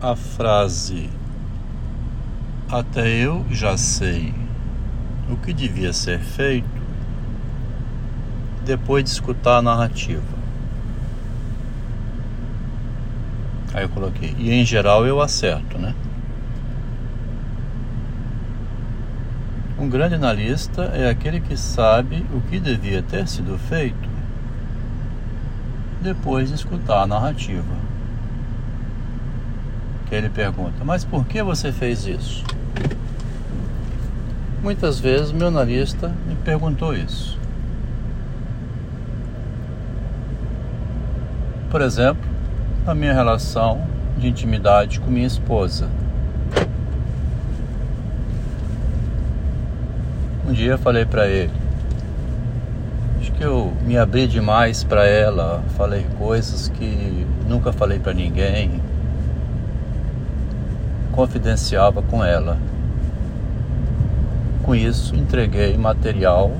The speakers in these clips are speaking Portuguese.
a, frase até eu já sei o que devia ser feito depois de escutar a narrativa. Aí eu coloquei, e em geral eu acerto, né? Um grande analista é aquele que sabe o que devia ter sido feito depois de escutar a narrativa. Ele pergunta: Mas por que você fez isso? Muitas vezes meu analista me perguntou isso. Por exemplo, a minha relação de intimidade com minha esposa. Um dia eu falei para ele, acho que eu me abri demais para ela, falei coisas que nunca falei para ninguém, confidenciava com ela. Com isso, entreguei material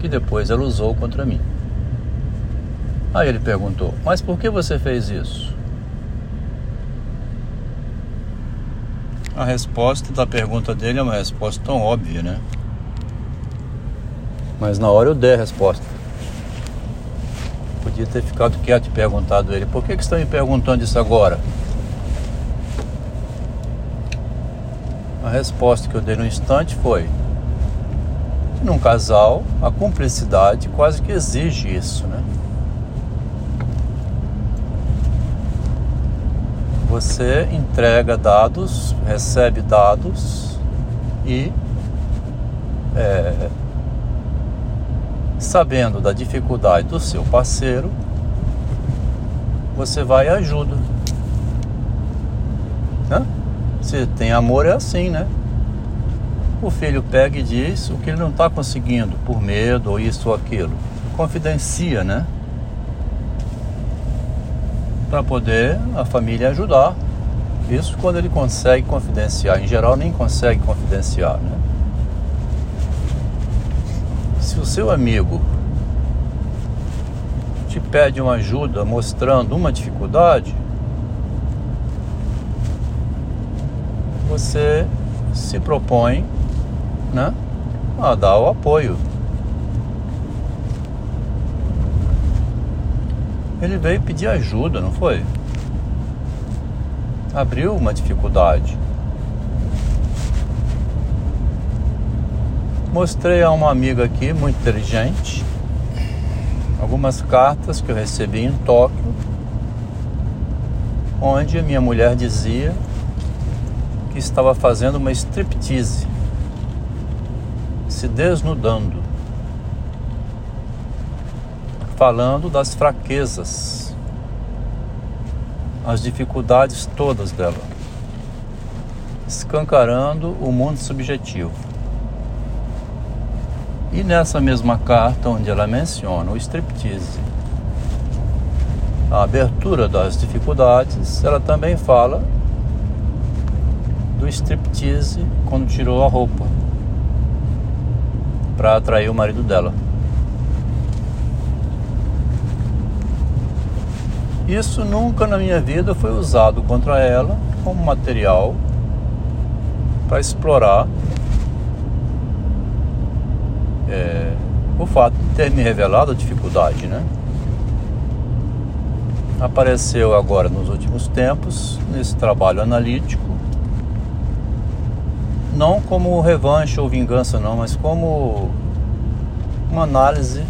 que depois ela usou contra mim. Aí ele perguntou: Mas por que você fez isso? A resposta da pergunta dele é uma resposta tão óbvia, né? Mas na hora eu dei a resposta. Podia ter ficado quieto e perguntado a ele: Por que, que estão me perguntando isso agora? A resposta que eu dei no instante foi: num casal, a cumplicidade quase que exige isso, né? Você entrega dados, recebe dados e é, sabendo da dificuldade do seu parceiro, você vai e ajuda. Né? Se tem amor, é assim, né? O filho pega e diz o que ele não está conseguindo, por medo ou isso ou aquilo. Confidencia, né? Para poder a família ajudar. Isso quando ele consegue confidenciar. Em geral, nem consegue confidenciar, né? Se o seu amigo te pede uma ajuda mostrando uma dificuldade, você se propõe né, a dar o apoio. Ele veio pedir ajuda, não foi? Abriu uma dificuldade. Mostrei a uma amiga aqui, muito inteligente, algumas cartas que eu recebi em Tóquio, onde minha mulher dizia que estava fazendo uma striptease, se desnudando, falando das fraquezas, as dificuldades todas dela, escancarando o mundo subjetivo. E nessa mesma carta, onde ela menciona o striptease, a abertura das dificuldades, ela também fala do striptease quando tirou a roupa para atrair o marido dela. Isso nunca na minha vida foi usado contra ela como material para explorar é, o fato de ter me revelado a dificuldade, né? Apareceu agora nos últimos tempos, nesse trabalho analítico, não como revanche ou vingança não, mas como uma análise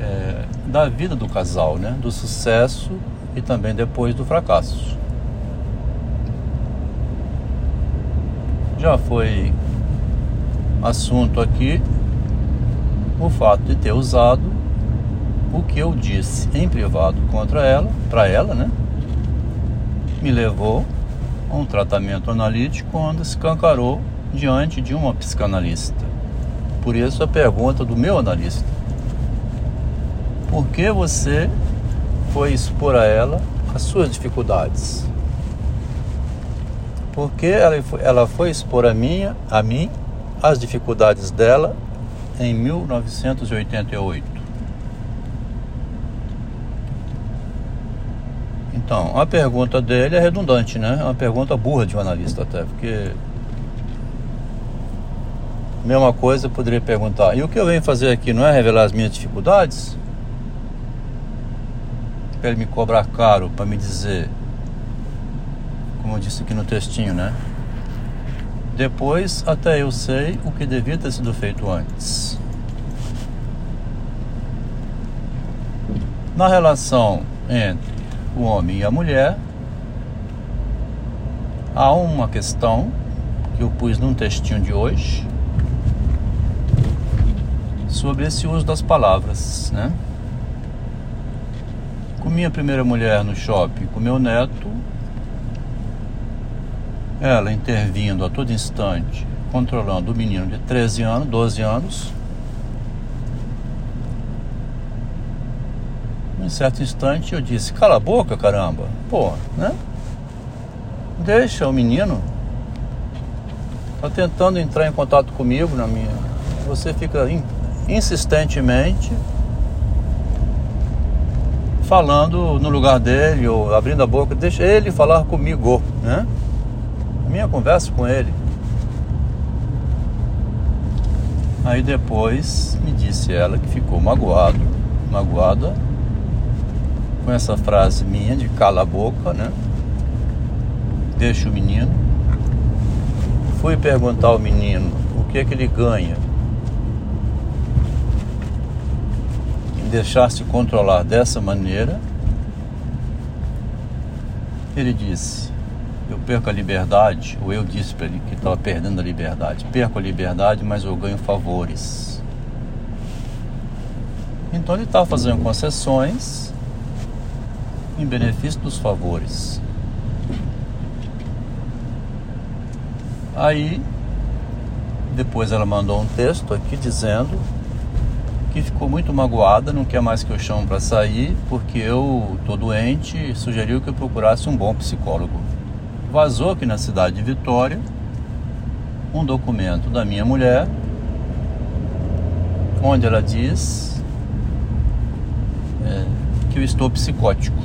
é, da vida do casal, né? do sucesso e também depois do fracasso. Já foi assunto aqui o fato de ter usado o que eu disse em privado contra ela, para ela, né? Me levou um tratamento analítico onde escancarou diante de uma psicanalista. Por isso a pergunta do meu analista: Por que você foi expor a ela as suas dificuldades? Por que ela foi, ela foi expor a, minha, a mim as dificuldades dela em 1988? Então, a pergunta dele é redundante, né? É uma pergunta burra de jornalista até, porque mesma coisa poderia perguntar. E o que eu venho fazer aqui não é revelar as minhas dificuldades? Para ele me cobrar caro para me dizer, como eu disse aqui no textinho, né? Depois, até eu sei o que devia ter sido feito antes. Na relação entre o homem e a mulher, há uma questão que eu pus num textinho de hoje sobre esse uso das palavras, né? Com minha primeira mulher no shopping, com meu neto, ela intervindo a todo instante, controlando o menino de 13 anos, 12 anos. Em certo instante eu disse: Cala a boca, caramba, pô, né? Deixa o menino. Tá tentando entrar em contato comigo na minha. Você fica insistentemente falando no lugar dele ou abrindo a boca, deixa ele falar comigo, né? minha conversa com ele. Aí depois me disse ela que ficou magoado, magoada com essa frase minha de cala a boca, né? Deixa o menino. Fui perguntar ao menino o que é que ele ganha em deixar-se controlar dessa maneira. Ele disse: eu perco a liberdade, ou eu disse para ele que estava perdendo a liberdade. Perco a liberdade, mas eu ganho favores. Então ele estava fazendo concessões em benefício dos favores. Aí, depois ela mandou um texto aqui dizendo que ficou muito magoada, não quer mais que eu chame para sair, porque eu estou doente sugeriu que eu procurasse um bom psicólogo vazou aqui na cidade de Vitória um documento da minha mulher, onde ela diz é, que eu estou psicótico.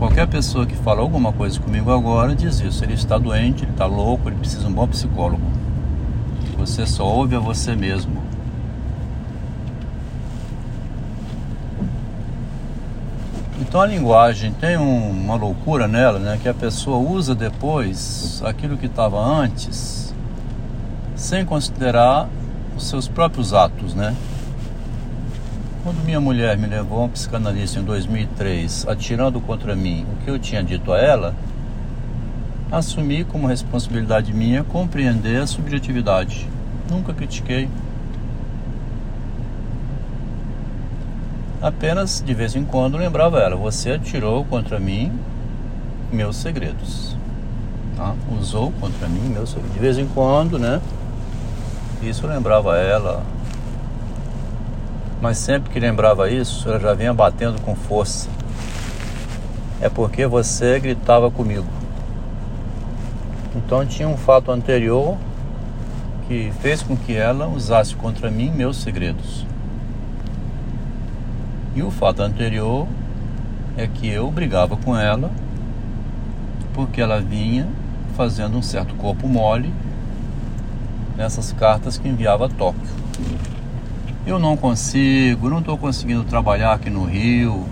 Qualquer pessoa que fala alguma coisa comigo agora diz isso. Ele está doente, ele está louco, ele precisa de um bom psicólogo. Você só ouve a você mesmo. Então a linguagem tem um, uma loucura nela, né? Que a pessoa usa depois aquilo que estava antes, sem considerar os seus próprios atos, né? Quando minha mulher me levou a um psicanalista em 2003, atirando contra mim o que eu tinha dito a ela, assumi como responsabilidade minha compreender a subjetividade. Nunca critiquei. Apenas de vez em quando lembrava ela: Você atirou contra mim meus segredos. Tá? Usou contra mim meus segredos. De vez em quando, né? Isso lembrava ela. Mas sempre que lembrava isso, ela já vinha batendo com força. É porque você gritava comigo. Então tinha um fato anterior que fez com que ela usasse contra mim meus segredos. E o fato anterior é que eu brigava com ela porque ela vinha fazendo um certo corpo mole nessas cartas que enviava a Tóquio. Eu não consigo, não estou conseguindo trabalhar aqui no Rio.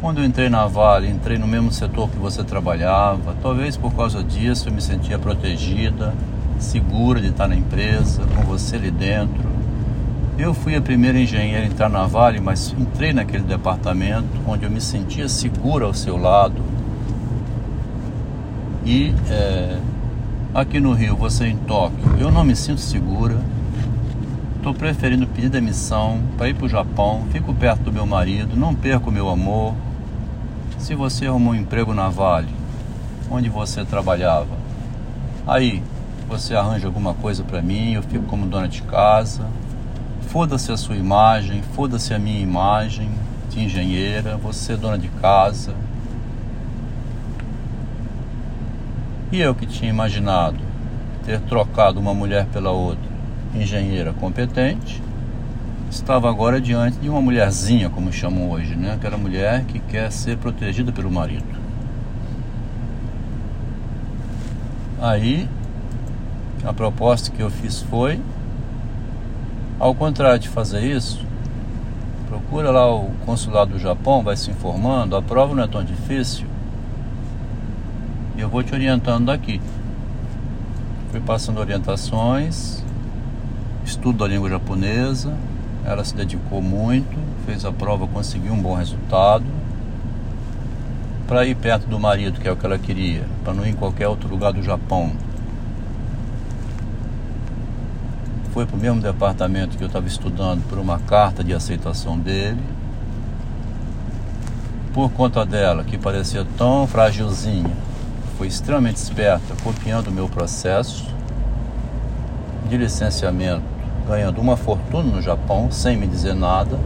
Quando eu entrei na Vale, entrei no mesmo setor que você trabalhava. Talvez por causa disso eu me sentia protegida, segura de estar na empresa, com você ali dentro. Eu fui a primeira engenheira a entrar na Vale, mas entrei naquele departamento onde eu me sentia segura ao seu lado. E é, aqui no Rio, você em Tóquio, eu não me sinto segura. Estou preferindo pedir demissão para ir para o Japão. Fico perto do meu marido, não perco meu amor. Se você arrumou um emprego na Vale, onde você trabalhava, aí você arranja alguma coisa para mim, eu fico como dona de casa Foda-se a sua imagem, foda-se a minha imagem de engenheira, você é dona de casa. E eu que tinha imaginado ter trocado uma mulher pela outra, engenheira competente, estava agora diante de uma mulherzinha, como chamam hoje, né? Aquela mulher que quer ser protegida pelo marido. Aí, a proposta que eu fiz foi, ao contrário de fazer isso, procura lá o consulado do Japão, vai se informando, a prova não é tão difícil, eu vou te orientando daqui. Fui passando orientações, estudo da língua japonesa, ela se dedicou muito, fez a prova, conseguiu um bom resultado. Para ir perto do marido, que é o que ela queria, para não ir em qualquer outro lugar do Japão. Foi para o mesmo departamento que eu estava estudando por uma carta de aceitação dele. Por conta dela, que parecia tão frágilzinha, foi extremamente esperta, copiando o meu processo de licenciamento ganhando uma fortuna no Japão sem me dizer nada.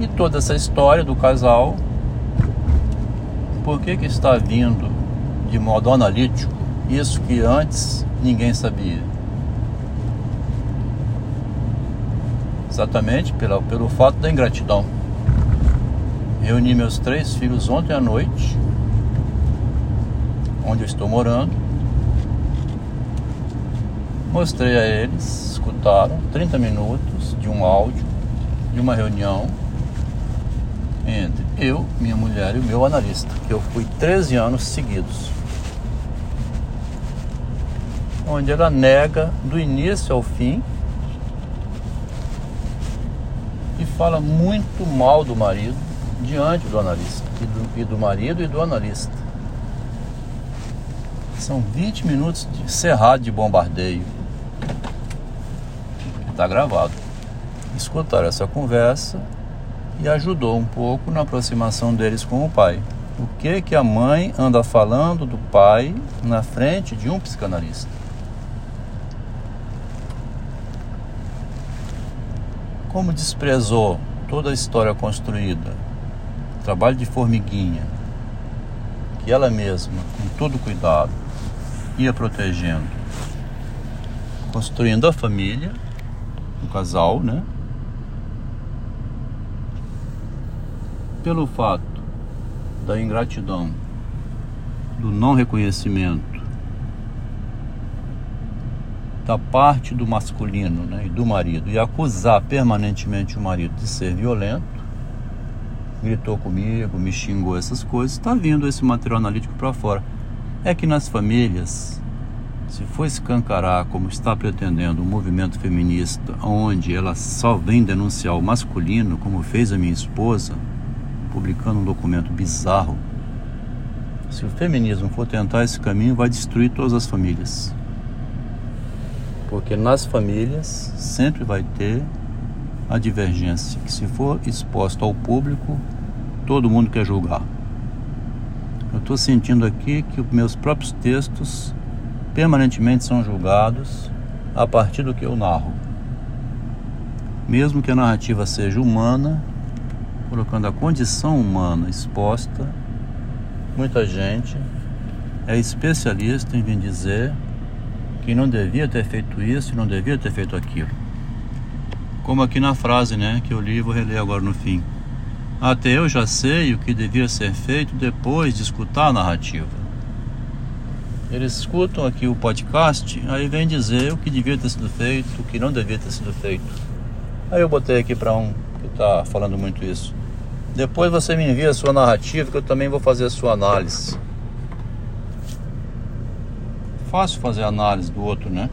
E toda essa história do casal, por que, que está vindo de modo analítico isso que antes ninguém sabia? Exatamente pela, pelo fato da ingratidão. Reuni meus três filhos ontem à noite, onde eu estou morando. Mostrei a eles escutaram 30 minutos de um áudio de uma reunião entre eu, minha mulher e o meu analista, que eu fui 13 anos seguidos. Onde ela nega do início ao fim e fala muito mal do marido diante do analista e do, e do marido e do analista. São 20 minutos de cerrado de bombardeio está gravado. Escutaram essa conversa e ajudou um pouco na aproximação deles com o pai. O que que a mãe anda falando do pai na frente de um psicanalista? Como desprezou toda a história construída, trabalho de formiguinha, que ela mesma, com todo cuidado, ia protegendo, construindo a família o casal, né? Pelo fato da ingratidão, do não reconhecimento da parte do masculino né, e do marido e acusar permanentemente o marido de ser violento, gritou comigo, me xingou essas coisas, está vindo esse material analítico para fora. É que nas famílias se for escancarar como está pretendendo o movimento feminista, onde ela só vem denunciar o masculino, como fez a minha esposa, publicando um documento bizarro, se o feminismo for tentar esse caminho, vai destruir todas as famílias. Porque nas famílias sempre vai ter a divergência, que se for exposto ao público, todo mundo quer julgar. Eu estou sentindo aqui que meus próprios textos permanentemente são julgados a partir do que eu narro. Mesmo que a narrativa seja humana, colocando a condição humana exposta, muita gente é especialista em vir dizer que não devia ter feito isso não devia ter feito aquilo. Como aqui na frase, né, que eu li e vou reler agora no fim. Até eu já sei o que devia ser feito depois de escutar a narrativa. Eles escutam aqui o podcast, aí vem dizer o que devia ter sido feito, o que não devia ter sido feito. Aí eu botei aqui para um que está falando muito isso. Depois você me envia a sua narrativa que eu também vou fazer a sua análise. Fácil fazer análise do outro, né?